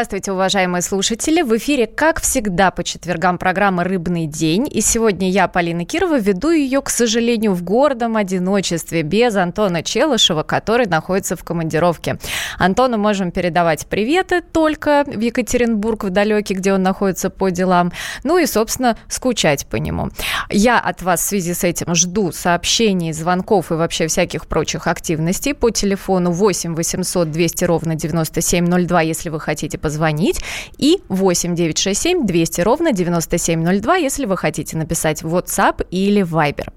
Здравствуйте, уважаемые слушатели. В эфире, как всегда, по четвергам программа «Рыбный день». И сегодня я, Полина Кирова, веду ее, к сожалению, в гордом одиночестве, без Антона Челышева, который находится в командировке. Антону можем передавать приветы только в Екатеринбург, в далекий, где он находится по делам. Ну и, собственно, скучать по нему. Я от вас в связи с этим жду сообщений, звонков и вообще всяких прочих активностей по телефону 8 800 200 ровно 9702, если вы хотите хотите позвонить, и 8 967 200 ровно 9702, если вы хотите написать в WhatsApp или Viber.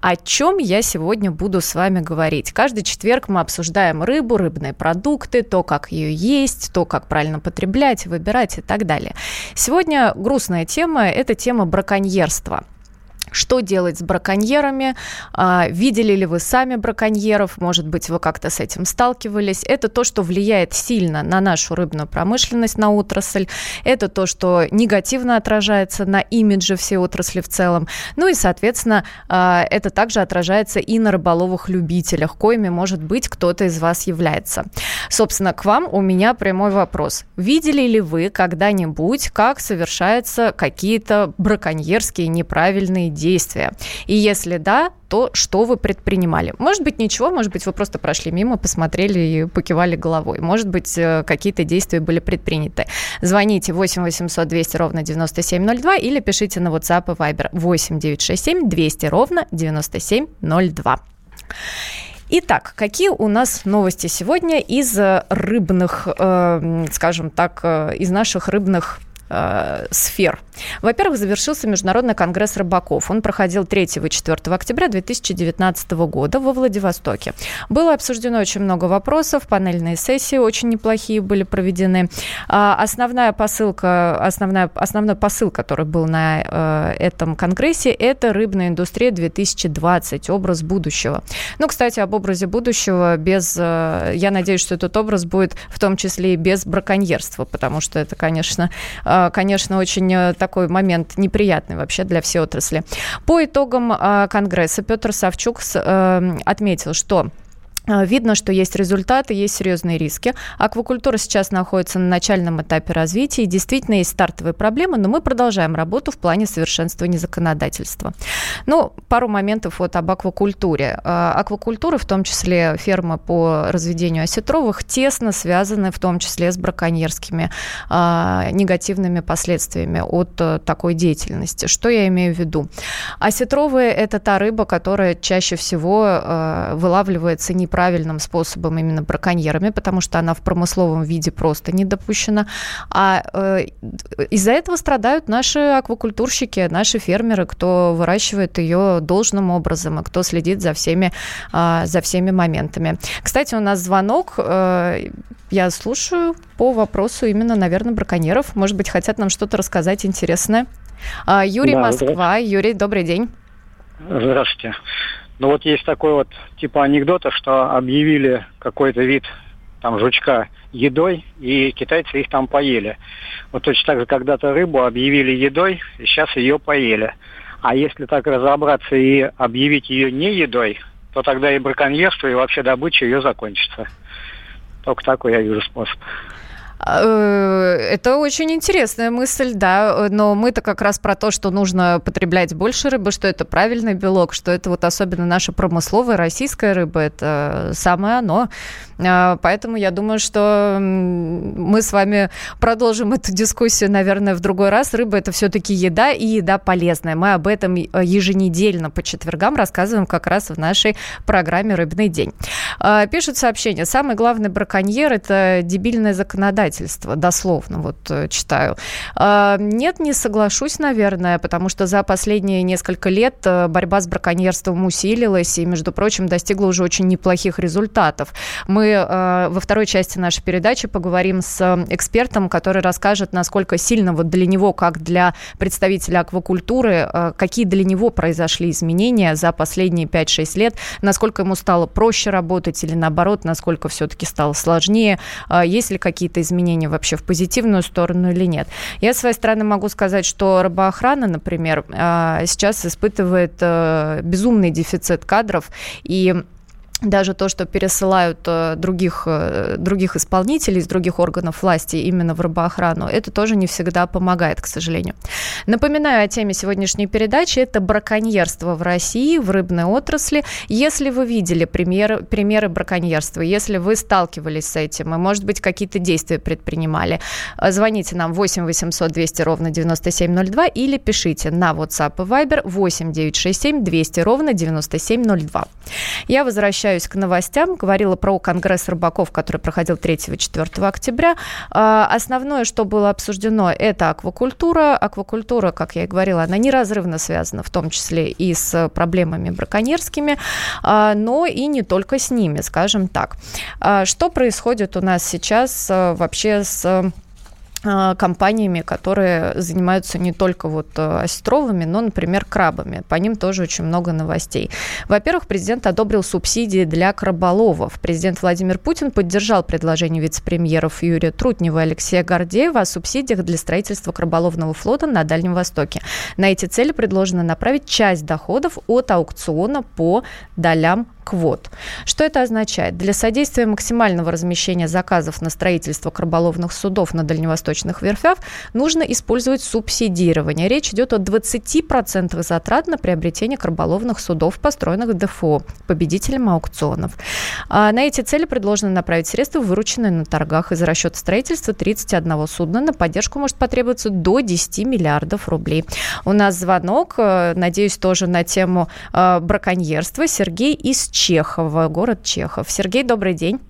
О чем я сегодня буду с вами говорить? Каждый четверг мы обсуждаем рыбу, рыбные продукты, то, как ее есть, то, как правильно потреблять, выбирать и так далее. Сегодня грустная тема – это тема браконьерства – что делать с браконьерами? А, видели ли вы сами браконьеров? Может быть, вы как-то с этим сталкивались? Это то, что влияет сильно на нашу рыбную промышленность, на отрасль. Это то, что негативно отражается на имидже всей отрасли в целом. Ну и, соответственно, а, это также отражается и на рыболовых-любителях, коими, может быть, кто-то из вас является. Собственно, к вам у меня прямой вопрос. Видели ли вы когда-нибудь, как совершаются какие-то браконьерские неправильные действия? И если да, то что вы предпринимали? Может быть, ничего, может быть, вы просто прошли мимо, посмотрели и покивали головой. Может быть, э, какие-то действия были предприняты. Звоните 8 800 200 ровно 9702 или пишите на WhatsApp и Viber 8 967 200 ровно 9702. Итак, какие у нас новости сегодня из рыбных, э, скажем так, э, из наших рыбных э, сфер. Во-первых, завершился Международный конгресс рыбаков. Он проходил 3 и 4 октября 2019 года во Владивостоке. Было обсуждено очень много вопросов, панельные сессии очень неплохие были проведены. А основная посылка, основная, основной посыл, который был на э, этом конгрессе, это рыбная индустрия 2020, образ будущего. Ну, кстати, об образе будущего без... Э, я надеюсь, что этот образ будет в том числе и без браконьерства, потому что это, конечно, э, конечно, очень э, такой момент неприятный вообще для всей отрасли. По итогам а, Конгресса Петр Савчук э, отметил, что а, видно, что есть результаты, есть серьезные риски. Аквакультура сейчас находится на начальном этапе развития, и действительно есть стартовые проблемы, но мы продолжаем работу в плане совершенствования законодательства. Ну, пару моментов вот об аквакультуре. А, аквакультура, в том числе фермы по разведению осетровых, тесно связаны в том числе с браконьерскими а, негативными последствиями от а, такой деятельности. Что я имею в виду? Осетровые – это та рыба, которая чаще всего а, вылавливается не неправильным способом именно браконьерами, потому что она в промысловом виде просто не допущена. А э, из-за этого страдают наши аквакультурщики, наши фермеры, кто выращивает ее должным образом и кто следит за всеми, э, за всеми моментами. Кстати, у нас звонок. Э, я слушаю по вопросу именно, наверное, браконьеров. Может быть, хотят нам что-то рассказать интересное. А, Юрий да, Москва. Юрий, добрый день. Здравствуйте. Ну вот есть такой вот типа анекдота, что объявили какой-то вид там жучка едой, и китайцы их там поели. Вот точно так же когда-то рыбу объявили едой, и сейчас ее поели. А если так разобраться и объявить ее не едой, то тогда и браконьерство, и вообще добыча ее закончится. Только такой я вижу способ. Э, это очень интересная мысль, да, но мы-то как раз про то, что нужно потреблять больше рыбы, что это правильный белок, что это вот особенно наша промысловая российская рыба, это самое оно. А, поэтому я думаю, что мы с вами продолжим эту дискуссию, наверное, в другой раз. Рыба это все-таки еда и еда полезная. Мы об этом еженедельно по четвергам рассказываем как раз в нашей программе «Рыбный день». А, пишут сообщение. Самый главный браконьер – это дебильное законодательство. Дословно вот э, читаю. А, нет, не соглашусь, наверное, потому что за последние несколько лет э, борьба с браконьерством усилилась и, между прочим, достигла уже очень неплохих результатов. Мы э, во второй части нашей передачи поговорим с экспертом, который расскажет, насколько сильно вот для него, как для представителя аквакультуры, э, какие для него произошли изменения за последние 5-6 лет, насколько ему стало проще работать или наоборот, насколько все-таки стало сложнее, э, есть ли какие-то изменения вообще в позитивную сторону или нет. Я, с своей стороны, могу сказать, что рыбоохрана, например, э, сейчас испытывает э, безумный дефицит кадров, и даже то, что пересылают э, других, э, других исполнителей из других органов власти именно в рыбоохрану, это тоже не всегда помогает, к сожалению. Напоминаю о теме сегодняшней передачи. Это браконьерство в России, в рыбной отрасли. Если вы видели примеры, примеры браконьерства, если вы сталкивались с этим, и, может быть, какие-то действия предпринимали, э, звоните нам 8 800 200 ровно 9702 или пишите на WhatsApp и Viber 8 967 200 ровно 9702. Я возвращаюсь возвращаюсь к новостям. Говорила про Конгресс рыбаков, который проходил 3-4 октября. А, основное, что было обсуждено, это аквакультура. Аквакультура, как я и говорила, она неразрывно связана, в том числе и с проблемами браконьерскими, а, но и не только с ними, скажем так. А, что происходит у нас сейчас вообще с компаниями, которые занимаются не только вот э, осетровыми, но, например, крабами. По ним тоже очень много новостей. Во-первых, президент одобрил субсидии для краболовов. Президент Владимир Путин поддержал предложение вице-премьеров Юрия Трутнева и Алексея Гордеева о субсидиях для строительства краболовного флота на Дальнем Востоке. На эти цели предложено направить часть доходов от аукциона по долям квот. Что это означает? Для содействия максимального размещения заказов на строительство краболовных судов на дальневосточных верфях нужно использовать субсидирование. Речь идет о 20% затрат на приобретение краболовных судов, построенных в ДФО, победителем аукционов. А на эти цели предложено направить средства, вырученные на торгах. Из расчета строительства 31 судна на поддержку может потребоваться до 10 миллиардов рублей. У нас звонок, э, надеюсь, тоже на тему э, браконьерства. Сергей из Чехова, город Чехов. Сергей, добрый день.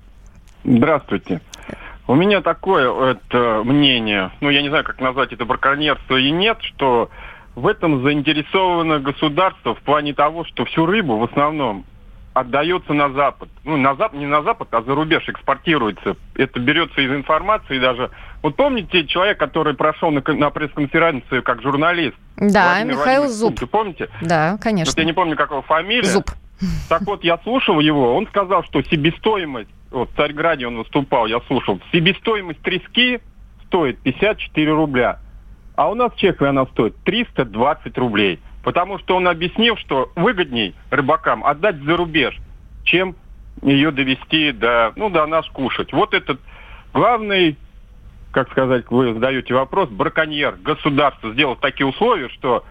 Здравствуйте. У меня такое это мнение, ну я не знаю, как назвать это браконьерство и нет, что в этом заинтересовано государство в плане того, что всю рыбу в основном отдается на Запад. Ну, на Запад, не на Запад, а за рубеж экспортируется. Это берется из информации даже. Вот помните человек, который прошел на, на пресс-конференцию как журналист? Да, Владимир Михаил Владимир Зуб. Вы помните? Да, конечно. Вот я не помню, как его фамилия. Зуб. Так вот, я слушал его, он сказал, что себестоимость, вот в Царьграде он выступал, я слушал, себестоимость трески стоит 54 рубля, а у нас в Чехии она стоит 320 рублей. Потому что он объяснил, что выгодней рыбакам отдать за рубеж, чем ее довести до, ну, до нас кушать. Вот этот главный, как сказать, вы задаете вопрос, браконьер, государство сделало такие условия, что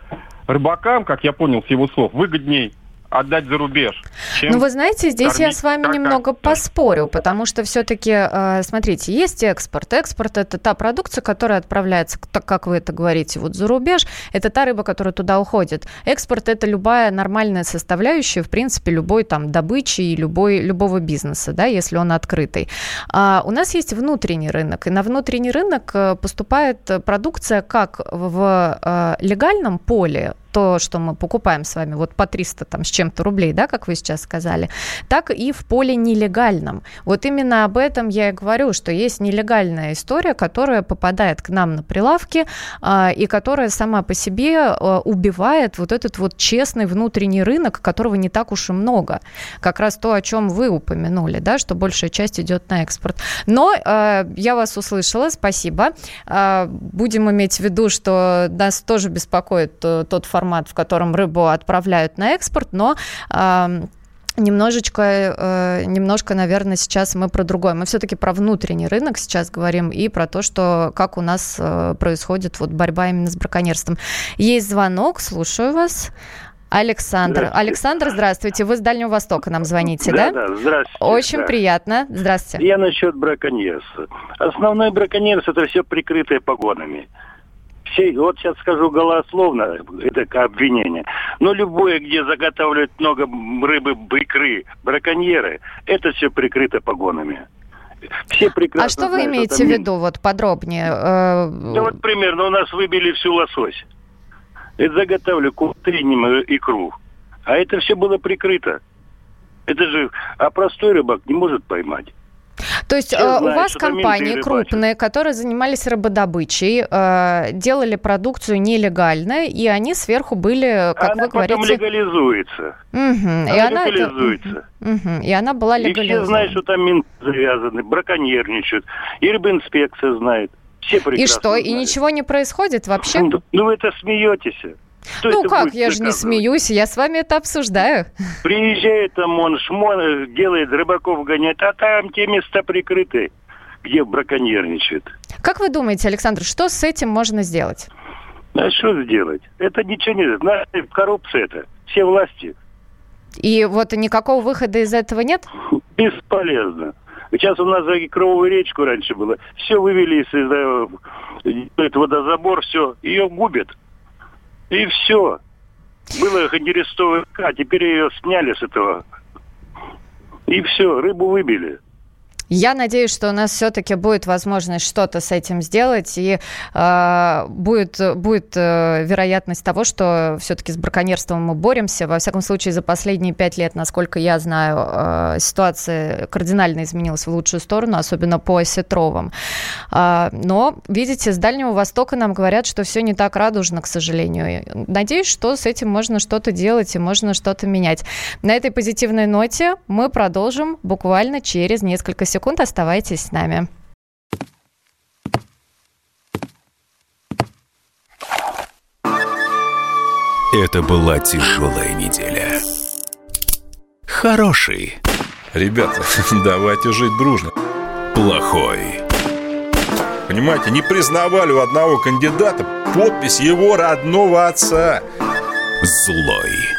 рыбакам, как я понял с его слов, выгодней отдать за рубеж. Ну, вы знаете, здесь кормить, я с вами немного как, поспорю, потому что все-таки, э, смотрите, есть экспорт. Экспорт – это та продукция, которая отправляется, так как вы это говорите, вот за рубеж. Это та рыба, которая туда уходит. Экспорт – это любая нормальная составляющая, в принципе, любой там добычи и любой, любого бизнеса, да, если он открытый. А у нас есть внутренний рынок, и на внутренний рынок э, поступает продукция как в э, легальном поле, то, что мы покупаем с вами вот по 300 там с чем-то рублей, да, как вы сейчас сказали, так и в поле нелегальном. Вот именно об этом я и говорю, что есть нелегальная история, которая попадает к нам на прилавки а, и которая сама по себе а, убивает вот этот вот честный внутренний рынок, которого не так уж и много. Как раз то, о чем вы упомянули, да, что большая часть идет на экспорт. Но а, я вас услышала, спасибо. А, будем иметь в виду, что нас тоже беспокоит э, тот факт, формат, в котором рыбу отправляют на экспорт, но Немножечко, э, немножко, наверное, сейчас мы про другое. Мы все-таки про внутренний рынок сейчас говорим и про то, что как у нас э, происходит вот борьба именно с браконьерством. Есть звонок, слушаю вас. Александр. Здравствуйте. Александр, здравствуйте. Вы с Дальнего Востока нам звоните, да? Да, да, здравствуйте. Очень да. приятно. Здравствуйте. Я насчет браконьерства. Основной браконьерство – это все прикрытое погонами все, вот сейчас скажу голословно, это обвинение, но любое, где заготавливают много рыбы, икры, браконьеры, это все прикрыто погонами. Все прекрасно А что вы знают, имеете в виду, вот подробнее? Э, ну вот примерно у нас выбили всю лосось. Это заготавливали кутринем икру. А это все было прикрыто. Это же, а простой рыбак не может поймать. То есть э, у вас компании крупные, которые занимались рыбодобычей, э, делали продукцию нелегально, и они сверху были, как она вы говорите... Она легализуется. Угу. Она и она легализуется. Это... Угу. И она была легализована. И все знают, что там мин завязаны, браконьерничают. И рыбинспекция знает. Все прекрасно И что, знают. и ничего не происходит вообще? Ну, ну вы это смеетесь. Что ну как, я же не смеюсь, я с вами это обсуждаю. Приезжает там он, шмон, делает рыбаков гонять, а там те места прикрыты, где браконьерничают. Как вы думаете, Александр, что с этим можно сделать? А что сделать? Это ничего не... Знаете, коррупция это. Все власти. И вот никакого выхода из этого нет? Бесполезно. Сейчас у нас за Кровую речку раньше было. Все вывели из э, водозабор, все. Ее губят. И все. Было Хандерестовый а теперь ее сняли с этого. И все, рыбу выбили. Я надеюсь, что у нас все-таки будет возможность что-то с этим сделать, и э, будет, будет э, вероятность того, что все-таки с браконьерством мы боремся. Во всяком случае, за последние пять лет, насколько я знаю, э, ситуация кардинально изменилась в лучшую сторону, особенно по осетровым. Э, но, видите, с Дальнего Востока нам говорят, что все не так радужно, к сожалению. Надеюсь, что с этим можно что-то делать и можно что-то менять. На этой позитивной ноте мы продолжим буквально через несколько секунд секунд. Оставайтесь с нами. Это была тяжелая неделя. Хороший. Ребята, давайте жить дружно. Плохой. Понимаете, не признавали у одного кандидата подпись его родного отца. Злой.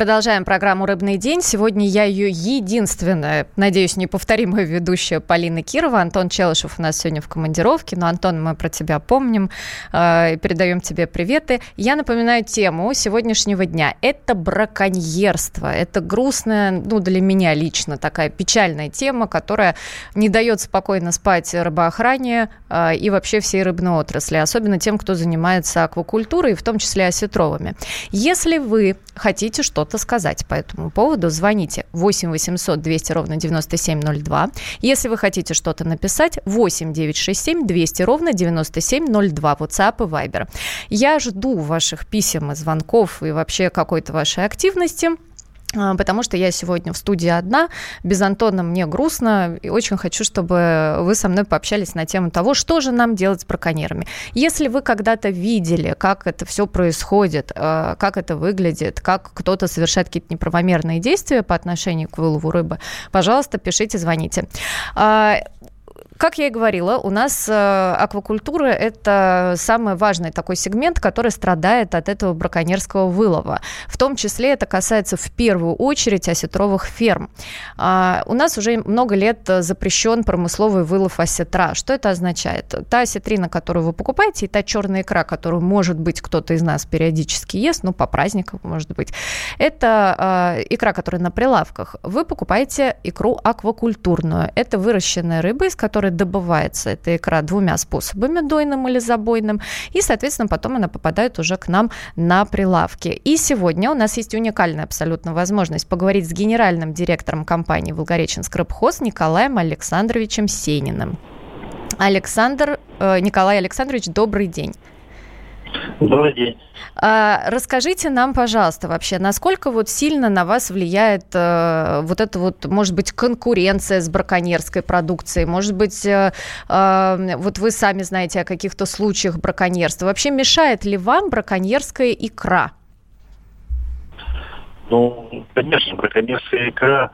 Продолжаем программу «Рыбный день». Сегодня я ее единственная, надеюсь, неповторимая ведущая Полина Кирова. Антон Челышев у нас сегодня в командировке. Но, Антон, мы про тебя помним э, и передаем тебе приветы. Я напоминаю тему сегодняшнего дня. Это браконьерство. Это грустная, ну, для меня лично такая печальная тема, которая не дает спокойно спать рыбоохране э, и вообще всей рыбной отрасли, особенно тем, кто занимается аквакультурой, в том числе осетровыми. Если вы хотите что-то что-то сказать по этому поводу, звоните 8 800 200 ровно 9702. Если вы хотите что-то написать, 8 967 200 ровно 9702, WhatsApp и Viber. Я жду ваших писем и звонков и вообще какой-то вашей активности. А, потому что я сегодня в студии одна, без Антона мне грустно, и очень хочу, чтобы вы со мной пообщались на тему того, что же нам делать с браконьерами. Если вы когда-то видели, как это все происходит, а, как это выглядит, как кто-то совершает какие-то неправомерные действия по отношению к вылову рыбы, пожалуйста, пишите, звоните. А, как я и говорила, у нас э, аквакультура – это самый важный такой сегмент, который страдает от этого браконьерского вылова. В том числе это касается в первую очередь осетровых ферм. А, у нас уже много лет запрещен промысловый вылов осетра. Что это означает? Та осетрина, которую вы покупаете, и та черная икра, которую, может быть, кто-то из нас периодически ест, ну, по праздникам, может быть, это э, икра, которая на прилавках. Вы покупаете икру аквакультурную. Это выращенная рыба, из которой добывается эта икра двумя способами, дойным или забойным, и, соответственно, потом она попадает уже к нам на прилавки. И сегодня у нас есть уникальная абсолютно возможность поговорить с генеральным директором компании «Волгореченск Рыбхоз» Николаем Александровичем Сениным. Александр, э, Николай Александрович, добрый день. Добрый день. А, расскажите нам, пожалуйста, вообще, насколько вот сильно на вас влияет э, вот эта вот, может быть, конкуренция с браконьерской продукцией, может быть, э, э, вот вы сами знаете о каких-то случаях браконьерства. Вообще мешает ли вам браконьерская икра? Ну, конечно, браконьерская икра,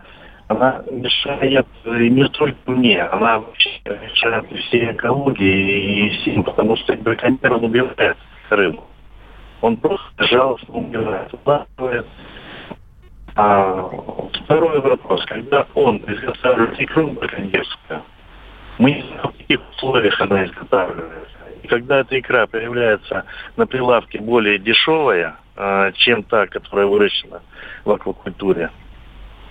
она мешает не только мне, она вообще мешает всей экологии и всем, потому что браконьер он убивает рыбу. Он просто жалостно умирает. А второй вопрос. Когда он изготавливает икру браконьерскую, мы не знаем, в каких условиях она изготавливается. И когда эта икра появляется на прилавке более дешевая, а, чем та, которая выращена в аквакультуре,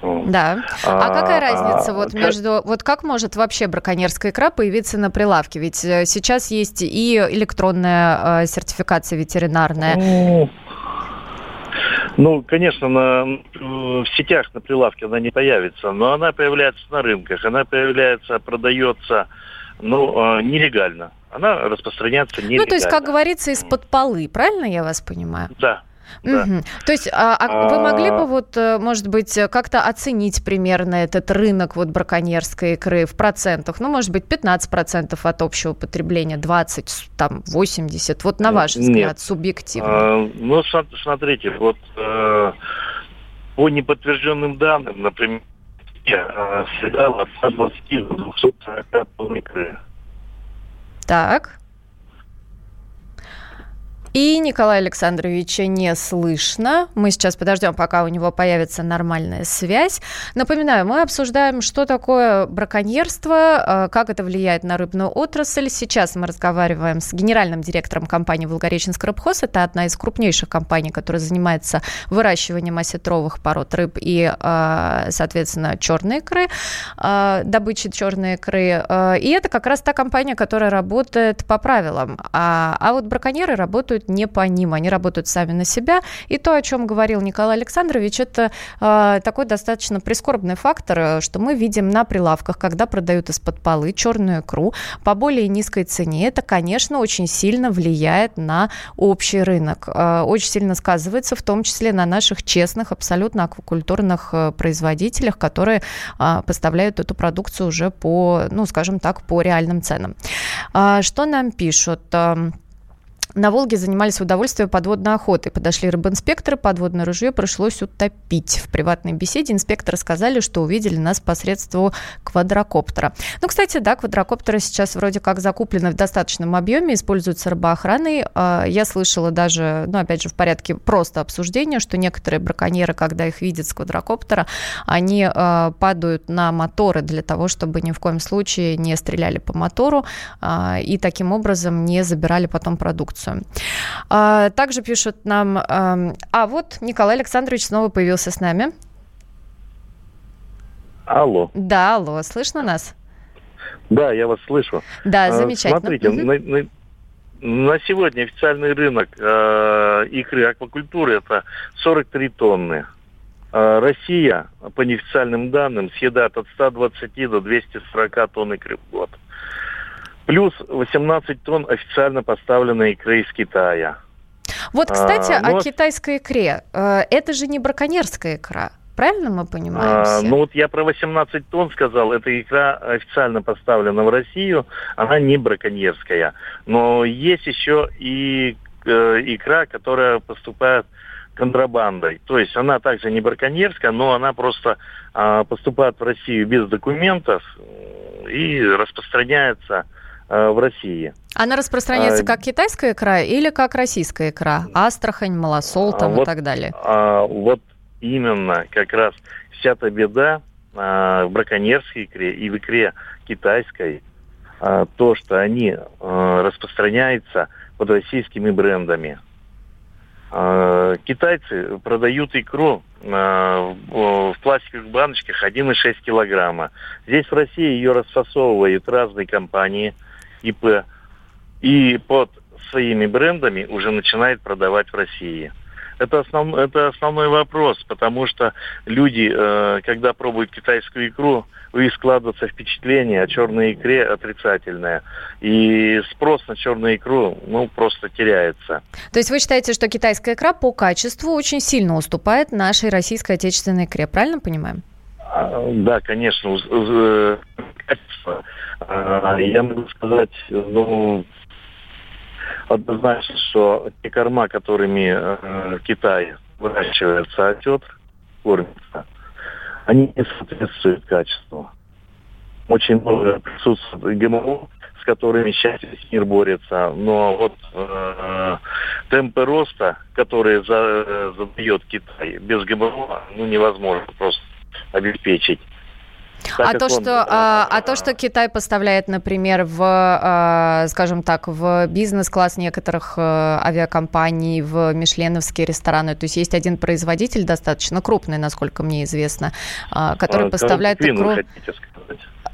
Да. А, а какая разница вот между... Вот как может вообще браконьерская икра появиться на прилавке? Ведь э, сейчас есть и электронная э, сертификация ветеринарная. Ну, ну, конечно, на, в сетях на прилавке она не появится, но она появляется на рынках, она появляется, продается, ну, э, нелегально. Она распространяется нелегально. Ну, то есть, как говорится, из-под полы, правильно я вас понимаю? Да, да. Угу. То есть, а, а вы могли бы вот, э, может быть, как-то оценить примерно этот рынок вот браконьерской икры в процентах? Ну, может быть, 15% от общего потребления, 20, там, 80. Вот на ваш взгляд, Нет. субъективно. А, ну, смотрите, вот э, по неподтвержденным данным, например, э, съедал от 120 до 240 тонн икры. Так. И Николая Александровича не слышно. Мы сейчас подождем, пока у него появится нормальная связь. Напоминаю, мы обсуждаем, что такое браконьерство, э, как это влияет на рыбную отрасль. Сейчас мы разговариваем с генеральным директором компании «Волгореченск рыбхоз». Это одна из крупнейших компаний, которая занимается выращиванием осетровых пород рыб и, э, соответственно, черной икры, э, добычей черной икры. И это как раз та компания, которая работает по правилам. А, а вот браконьеры работают работают не по ним, они работают сами на себя. И то, о чем говорил Николай Александрович, это э, такой достаточно прискорбный фактор, э, что мы видим на прилавках, когда продают из-под полы черную икру по более низкой цене. Это, конечно, очень сильно влияет на общий рынок. Э, очень сильно сказывается в том числе на наших честных, абсолютно аквакультурных э, производителях, которые э, поставляют эту продукцию уже по, ну, скажем так, по реальным ценам. Что нам пишут? На Волге занимались в удовольствие подводной охотой. Подошли рыбинспекторы, подводное ружье пришлось утопить. В приватной беседе инспекторы сказали, что увидели нас посредством квадрокоптера. Ну, кстати, да, квадрокоптеры сейчас вроде как закуплены в достаточном объеме, используются рыбоохраной. А, я слышала даже, ну, опять же, в порядке просто обсуждения, что некоторые браконьеры, когда их видят с квадрокоптера, они а, падают на моторы для того, чтобы ни в коем случае не стреляли по мотору а, и таким образом не забирали потом продукцию информацию. А, также пишут нам, а вот Николай Александрович снова появился с нами. Алло. Да, алло, слышно нас? Да, я вас слышу. Да, а, замечательно. Смотрите, угу. на, на, на сегодня официальный рынок э, икры аквакультуры это 43 тонны. Э, Россия, по неофициальным данным, съедает от 120 до 240 тонн икры в год. Плюс 18 тонн официально поставленной икры из Китая. Вот, кстати, а, ну, о китайской икре. Э, это же не браконьерская икра. Правильно мы понимаем? А, ну вот я про 18 тонн сказал, эта икра официально поставлена в Россию, она не браконьерская. Но есть еще и э, икра, которая поступает контрабандой. То есть она также не браконьерская, но она просто э, поступает в Россию без документов и распространяется в России. Она распространяется а, как китайская икра или как российская икра? Астрахань, малосол там вот, и так далее. А, вот именно как раз вся эта беда а, в браконьерской икре и в икре китайской, а, то, что они а, распространяются под российскими брендами. А, китайцы продают икру а, в пластиковых баночках 1,6 килограмма. Здесь в России ее расфасовывают разные компании – ИП, и под своими брендами уже начинает продавать в России. Это, основ, это основной вопрос, потому что люди, э, когда пробуют китайскую икру, у них складывается впечатление о черной икре отрицательное. И спрос на черную икру, ну, просто теряется. То есть вы считаете, что китайская икра по качеству очень сильно уступает нашей российской отечественной икре, правильно понимаем? А, да, конечно, э, качество а, я могу сказать, ну, однозначно, что те корма, которыми э, в Китае выращивается отет, кормится, они не соответствуют качеству. Очень много присутствует ГМО, с которыми сейчас весь мир борется. Но вот э, темпы роста, которые за, задает Китай без ГМО, ну невозможно просто обеспечить. Так а то, он, что, а, а то, что Китай поставляет, например, в, а, скажем так, в бизнес-класс некоторых а, авиакомпаний, в мишленовские рестораны, то есть есть один производитель достаточно крупный, насколько мне известно, а, который а, поставляет икру.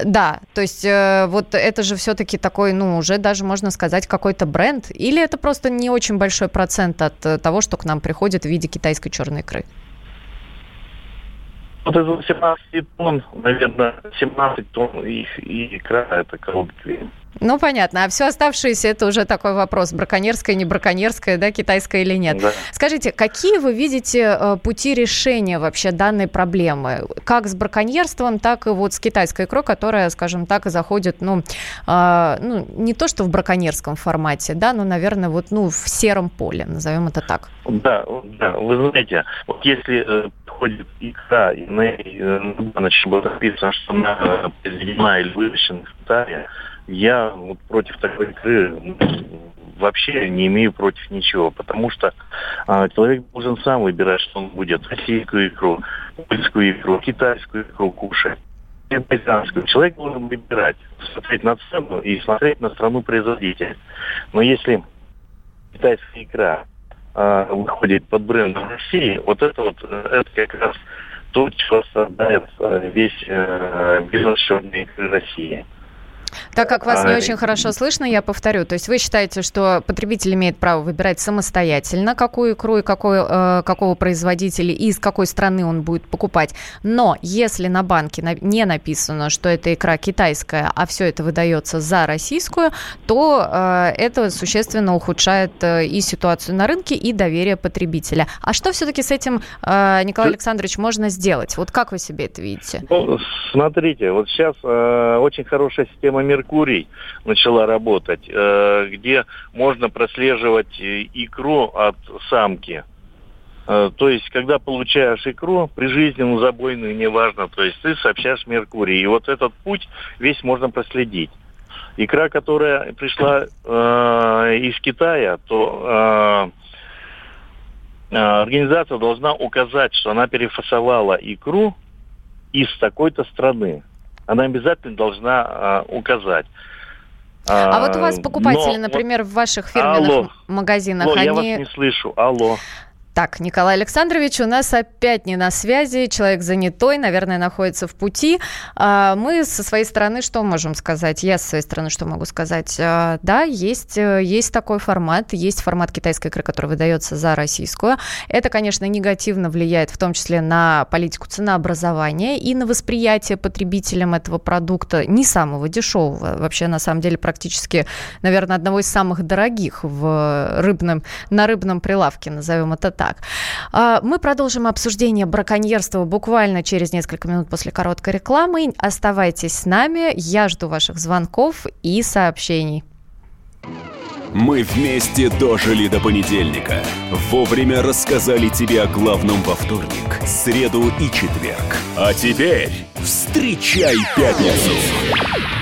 Да, то есть э, вот это же все-таки такой, ну, уже даже можно сказать, какой-то бренд, или это просто не очень большой процент от э, того, что к нам приходит в виде китайской черной икры? Вот из 18 тонн, наверное, 17 тонн и, и икра – это коробки ну, понятно. А все оставшееся это уже такой вопрос, браконьерское, не браконьерское, да, китайское или нет. Да. Скажите, какие вы видите э, пути решения вообще данной проблемы? Как с браконьерством, так и вот с китайской икрой, которая, скажем так, заходит, ну, э, ну, не то что в браконьерском формате, да, но, наверное, вот, ну, в сером поле, назовем это так. Да, да, вы знаете, вот если э, ходит икра, и на, э, значит, было написано, что она произведена или выращена в Китае, я вот против такой игры вообще не имею против ничего, потому что а, человек должен сам выбирать, что он будет российскую икру, польскую икру, китайскую икру кушать. Британскую. Человек должен выбирать, смотреть на цену и смотреть на страну производителя. Но если китайская икра выходит под брендом России, вот это вот это как раз то, что создает а, весь а, бизнес черной России. Так как вас не очень хорошо слышно, я повторю. То есть вы считаете, что потребитель имеет право выбирать самостоятельно, какую икру и какой, э, какого производителя и из какой страны он будет покупать. Но если на банке не написано, что это икра китайская, а все это выдается за российскую, то э, это существенно ухудшает э, и ситуацию на рынке, и доверие потребителя. А что все-таки с этим, э, Николай Александрович, можно сделать? Вот как вы себе это видите? Ну, смотрите, вот сейчас э, очень хорошая система Меркурий начала работать, э, где можно прослеживать э, икру от самки. Э, то есть, когда получаешь икру, прижизненную, забойную, неважно, то есть ты сообщаешь Меркурий. И вот этот путь весь можно проследить. Икра, которая пришла э, из Китая, то э, организация должна указать, что она перефасовала икру из такой-то страны она обязательно должна а, указать. А, а вот у вас покупатели, Но, например, вот, в ваших фирменных алло, магазинах, алло, они... я вас не слышу, алло. Так, Николай Александрович, у нас опять не на связи, человек занятой, наверное, находится в пути. А, мы со своей стороны что можем сказать? Я со своей стороны что могу сказать? А, да, есть, э, есть такой формат, есть формат китайской игры, который выдается за российскую. Это, конечно, негативно влияет в том числе на политику ценообразования и на восприятие потребителям этого продукта не самого дешевого, вообще, на самом деле, практически, наверное, одного из самых дорогих в рыбном, на рыбном прилавке, назовем это так так. А, мы продолжим обсуждение браконьерства буквально через несколько минут после короткой рекламы. Оставайтесь с нами. Я жду ваших звонков и сообщений. Мы вместе дожили до понедельника. Вовремя рассказали тебе о главном во вторник, среду и четверг. А теперь встречай пятницу!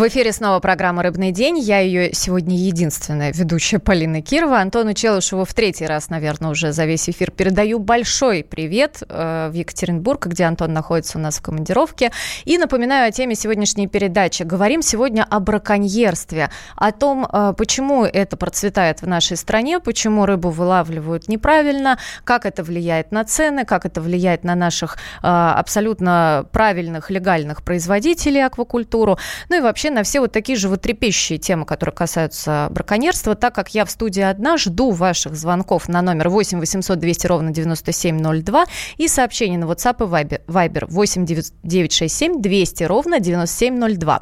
В эфире снова программа «Рыбный день». Я ее сегодня единственная ведущая Полина Кирова. Антону Челышеву в третий раз, наверное, уже за весь эфир передаю большой привет э, в Екатеринбург, где Антон находится у нас в командировке. И напоминаю о теме сегодняшней передачи. Говорим сегодня о браконьерстве, о том, э, почему это процветает в нашей стране, почему рыбу вылавливают неправильно, как это влияет на цены, как это влияет на наших э, абсолютно правильных, легальных производителей аквакультуру. Ну и вообще на все вот такие же вот трепещущие темы, которые касаются браконьерства. Так как я в студии одна, жду ваших звонков на номер 8 800 200 ровно 9702 и сообщений на WhatsApp и Viber 8 967 200 ровно 9702.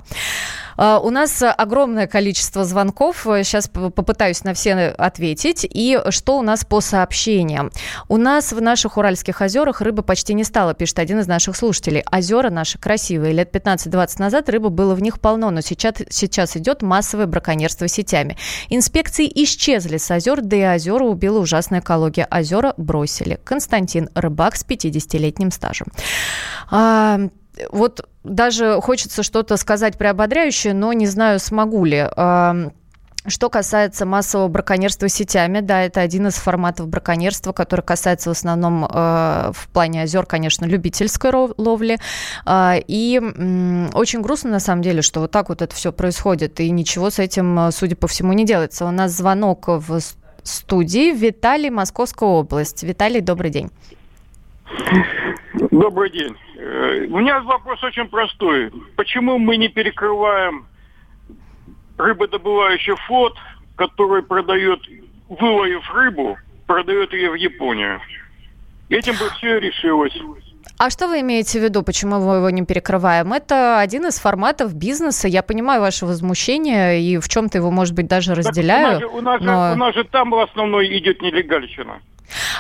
А, у нас огромное количество звонков. Сейчас попытаюсь на все ответить. И что у нас по сообщениям? У нас в наших Уральских озерах рыбы почти не стало, пишет один из наших слушателей. Озера наши красивые. Лет 15-20 назад рыбы было в них полно, но сейчас, сейчас идет массовое браконьерство сетями. Инспекции исчезли с озер, да и озера убила ужасная экология. Озера бросили. Константин, рыбак с 50-летним стажем. А, вот даже хочется что-то сказать приободряющее, но не знаю, смогу ли. Что касается массового браконьерства сетями, да, это один из форматов браконьерства, который касается в основном э, в плане озер, конечно, любительской ловли. Э, и э, очень грустно, на самом деле, что вот так вот это все происходит, и ничего с этим, судя по всему, не делается. У нас звонок в студии. Виталий, Московская область. Виталий, добрый день. Добрый день. Э, у меня вопрос очень простой. Почему мы не перекрываем рыбодобывающий флот, который продает, выловив рыбу, продает ее в Японию? Этим бы все решилось. А что вы имеете в виду, почему мы его не перекрываем? Это один из форматов бизнеса. Я понимаю ваше возмущение и в чем-то его, может быть, даже разделяю. Так у, нас же, у, нас но... же, у нас же там в основном идет нелегальщина.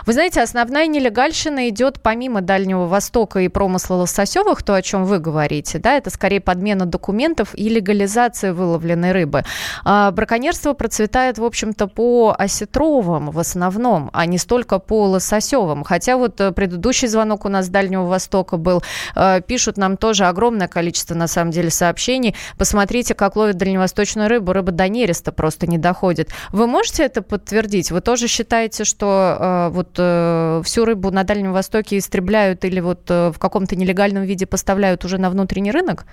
Вы знаете, основная нелегальщина идет помимо Дальнего Востока и промысла лососевых, то, о чем вы говорите, да, это скорее подмена документов и легализация выловленной рыбы. А браконьерство процветает, в общем-то, по осетровым в основном, а не столько по лососевым. Хотя вот э, предыдущий звонок у нас с Дальнего Востока был. Э, пишут нам тоже огромное количество, на самом деле, сообщений. Посмотрите, как ловят дальневосточную рыбу. Рыба до нереста просто не доходит. Вы можете это подтвердить? Вы тоже считаете, что э, вот э, всю рыбу на Дальнем Востоке истребляют или вот э, в каком-то нелегальном виде поставляют уже на внутренний рынок?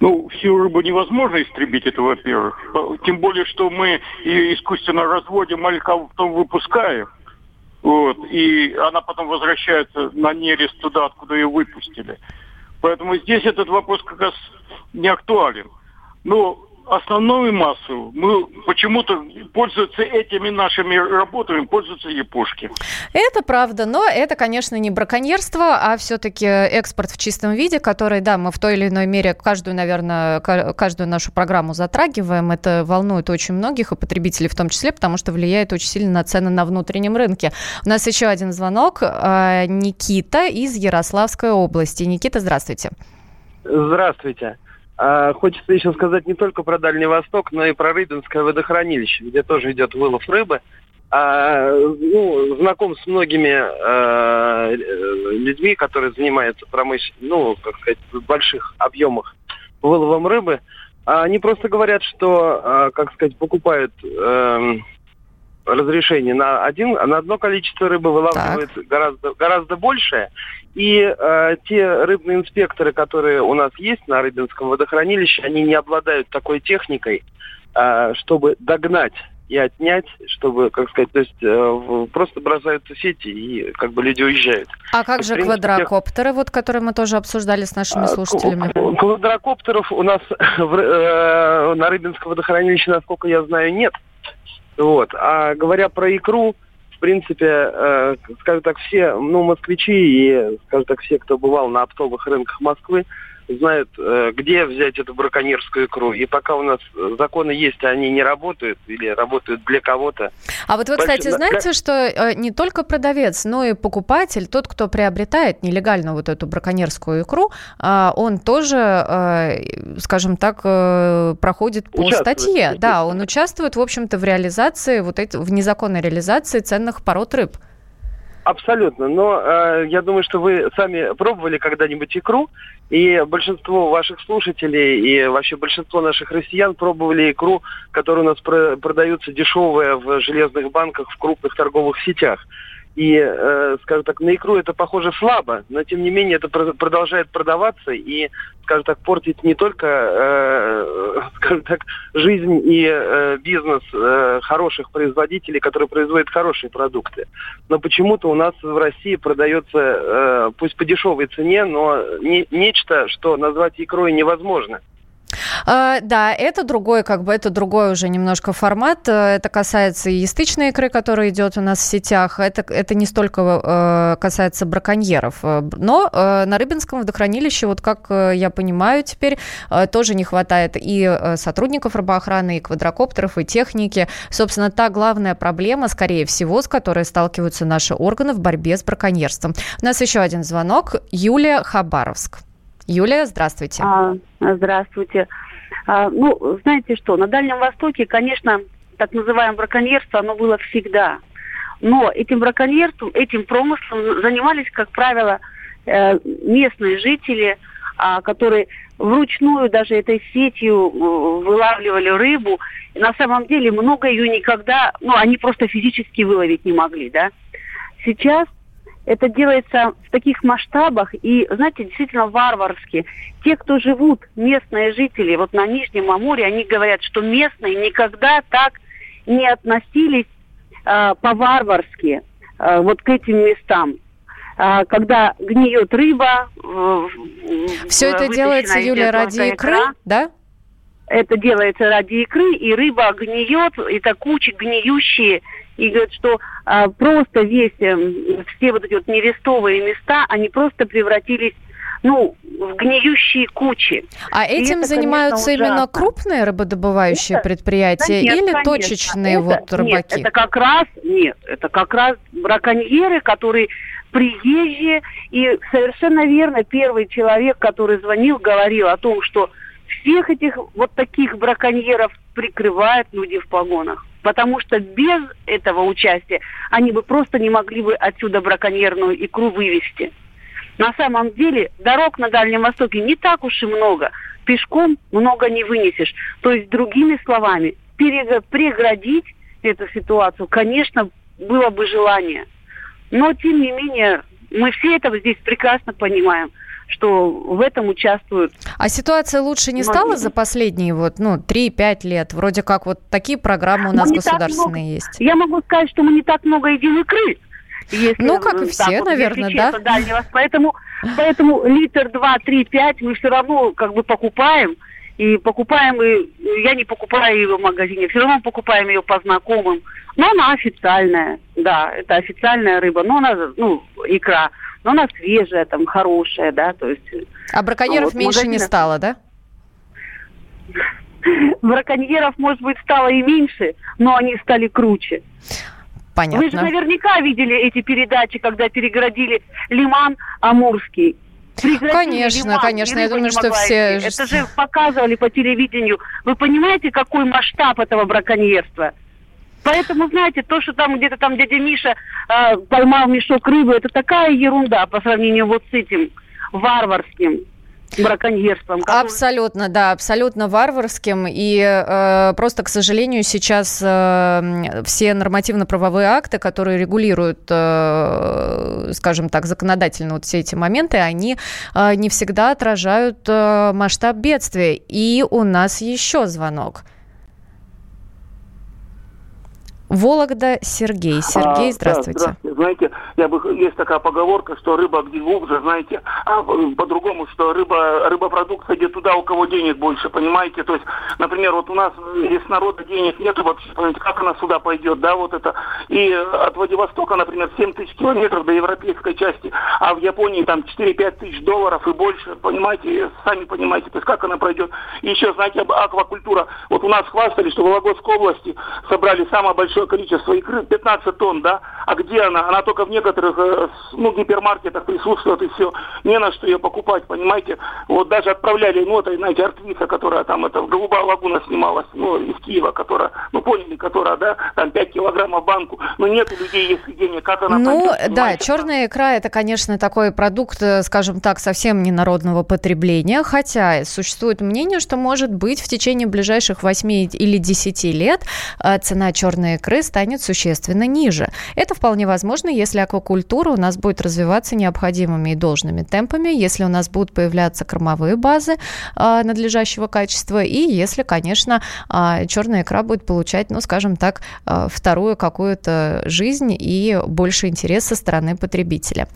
Ну, всю рыбу невозможно истребить, это во-первых. Тем более, что мы искусственно разводим, малька потом выпускаем. Вот, и она потом возвращается на нерест туда, откуда ее выпустили. Поэтому здесь этот вопрос как раз не актуален. Но основную массу мы почему-то пользуются этими нашими работами, пользуются япошки. Это правда, но это, конечно, не браконьерство, а все-таки экспорт в чистом виде, который, да, мы в той или иной мере каждую, наверное, каждую нашу программу затрагиваем. Это волнует очень многих, и потребителей в том числе, потому что влияет очень сильно на цены на внутреннем рынке. У нас еще один звонок. А, Никита из Ярославской области. Никита, здравствуйте. Здравствуйте. А, хочется еще сказать не только про Дальний Восток, но и про Рыбинское водохранилище, где тоже идет вылов рыбы. А, ну, знаком с многими а, людьми, которые занимаются промышленностью, ну, как сказать, в больших объемах выловом рыбы. Они просто говорят, что, а, как сказать, покупают э, разрешение на один, на одно количество рыбы вылавливают гораздо, гораздо большее. И э, те рыбные инспекторы, которые у нас есть на Рыбинском водохранилище, они не обладают такой техникой, э, чтобы догнать и отнять, чтобы, как сказать, то есть э, просто бросаются сети и как бы люди уезжают. А как же принципе, квадрокоптеры, вот, которые мы тоже обсуждали с нашими а, слушателями? Квадрокоптеров у нас в, э, на Рыбинском водохранилище, насколько я знаю, нет. Вот. А говоря про икру, в принципе, э, скажем так, все, ну, москвичи и, скажем так, все, кто бывал на оптовых рынках Москвы, знают, э, где взять эту браконьерскую икру. И пока у нас законы есть, они не работают или работают для кого-то. А вот вы, кстати, знаете, что э, не только продавец, но и покупатель, тот, кто приобретает нелегально вот эту браконьерскую икру, а, он тоже, э, скажем так, проходит по статье. Да, он участвует, в общем-то, в реализации, вот этой, в незаконной реализации ценных пород рыб. Абсолютно. Но э, я думаю, что вы сами пробовали когда-нибудь икру, и большинство ваших слушателей и вообще большинство наших россиян пробовали икру, которая у нас про- продается дешевая в железных банках в крупных торговых сетях. И, э, скажем так, на икру это похоже слабо, но тем не менее это продолжает продаваться и, скажем так, портить не только, э, скажем так, жизнь и э, бизнес э, хороших производителей, которые производят хорошие продукты. Но почему-то у нас в России продается, э, пусть по дешевой цене, но не, нечто, что назвать икрой невозможно. А, да, это другой, как бы, это другой уже немножко формат. Э, это касается и ястычной икры, которая идет у нас в сетях. Это, это не столько э, касается браконьеров. Э, но на Рыбинском водохранилище, вот как я понимаю теперь, тоже не хватает и сотрудников рыбоохраны, и квадрокоптеров, и техники. Собственно, та главная проблема, скорее всего, с которой сталкиваются наши органы в борьбе с браконьерством. У нас еще один звонок. Юлия Хабаровск. Юлия, здравствуйте. А, здравствуйте. А, ну, знаете что, на Дальнем Востоке, конечно, так называемое браконьерство, оно было всегда. Но этим браконьерством, этим промыслом занимались, как правило, э, местные жители, а, которые вручную даже этой сетью э, вылавливали рыбу. На самом деле много ее никогда, ну, они просто физически выловить не могли, да. Сейчас это делается в таких масштабах и, знаете, действительно варварски. Те, кто живут, местные жители, вот на Нижнем Амуре, они говорят, что местные никогда так не относились э, по-варварски э, вот к этим местам. Э, когда гниет рыба... Все это делается, Юлия, ради икры, икра, да? Это делается ради икры, и рыба гниет, это кучи гниющие и говорят, что а, просто весь, э, все вот эти вот нерестовые места, они просто превратились ну, в гниющие кучи. А этим это, занимаются конечно, именно крупные рыбодобывающие это, предприятия да нет, или конечно, точечные это, вот рыбаки? Нет, это как раз, нет, это как раз браконьеры, которые приезжие, и совершенно верно первый человек, который звонил, говорил о том, что всех этих вот таких браконьеров прикрывают люди в погонах. Потому что без этого участия они бы просто не могли бы отсюда браконьерную икру вывести. На самом деле дорог на Дальнем Востоке не так уж и много. Пешком много не вынесешь. То есть, другими словами, преградить эту ситуацию, конечно, было бы желание. Но, тем не менее, мы все это здесь прекрасно понимаем что в этом участвуют. А ситуация лучше не стала за последние вот, ну, 3-5 лет? Вроде как вот такие программы у нас государственные много, есть. Я могу сказать, что мы не так много едим икры. Если, ну, как и все, вот, наверное, да? Дальнего. Поэтому, поэтому литр, два, три, пять мы все равно как бы покупаем. И покупаем, и я не покупаю ее в магазине, все равно покупаем ее по знакомым. Но она официальная, да, это официальная рыба, но она, ну, икра но она свежая, там, хорошая, да, то есть... А браконьеров вот, меньше магазинах... не стало, да? Браконьеров, может быть, стало и меньше, но они стали круче. Понятно. Вы же наверняка видели эти передачи, когда перегородили лиман Амурский. Конечно, лиман, конечно, я думаю, что все... Это же показывали по телевидению. Вы понимаете, какой масштаб этого браконьерства? Поэтому, знаете, то, что там где-то там дядя Миша э, поймал мешок рыбы, это такая ерунда по сравнению вот с этим варварским браконьерством. Который... Абсолютно, да, абсолютно варварским. И э, просто, к сожалению, сейчас э, все нормативно-правовые акты, которые регулируют, э, скажем так, законодательно вот все эти моменты, они э, не всегда отражают э, масштаб бедствия. И у нас еще звонок. Вологда Сергей. Сергей, здравствуйте. Да, здравствуйте. Знаете, я бы, есть такая поговорка, что рыба где глубже, знаете, а по-другому, что рыба, рыбопродукция где туда, у кого денег больше, понимаете? То есть, например, вот у нас из народа денег нету вообще, понимаете, как она сюда пойдет, да, вот это. И от Владивостока, например, 7 тысяч километров до европейской части, а в Японии там 4-5 тысяч долларов и больше, понимаете, сами понимаете, то есть как она пройдет. И еще, знаете, аквакультура. Вот у нас хвастали, что в Вологодской области собрали самое большое большое количество икры, 15 тонн, да, а где она? Она только в некоторых, э, ну, гипермаркетах присутствует, и все. Не на что ее покупать, понимаете. Вот даже отправляли, ну, это, знаете, артвица, которая там, это, Голубая лагуна снималась, ну, из Киева, которая, ну, поняли, которая, да, там 5 килограммов банку. Но нет у людей, есть денег, как она Ну, пойдет, да, черная икра, это, конечно, такой продукт, э, скажем так, совсем не народного потребления, хотя существует мнение, что, может быть, в течение ближайших 8 или 10 лет э, цена черной икры икры станет существенно ниже. Это вполне возможно, если аквакультура у нас будет развиваться необходимыми и должными темпами, если у нас будут появляться кормовые базы а, надлежащего качества, и если, конечно, а, черная икра будет получать, ну, скажем так, а, вторую какую-то жизнь и больше интерес со стороны потребителя.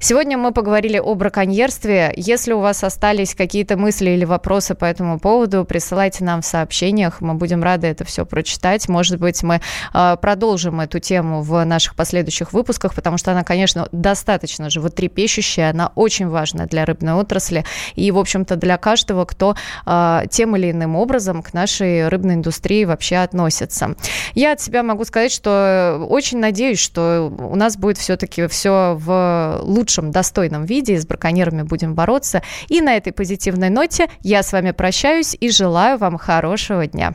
Сегодня мы поговорили о браконьерстве. Если у вас остались какие-то мысли или вопросы по этому поводу, присылайте нам в сообщениях. Мы будем рады это все прочитать. Может быть, мы э, продолжим эту тему в наших последующих выпусках, потому что она, конечно, достаточно животрепещущая, она очень важна для рыбной отрасли и, в общем-то, для каждого, кто э, тем или иным образом к нашей рыбной индустрии вообще относится. Я от себя могу сказать, что очень надеюсь, что у нас будет все-таки все в лучшем, достойном виде, и с браконьерами будем бороться. И на этой позитивной ноте я с вами прощаюсь и желаю вам хорошего дня.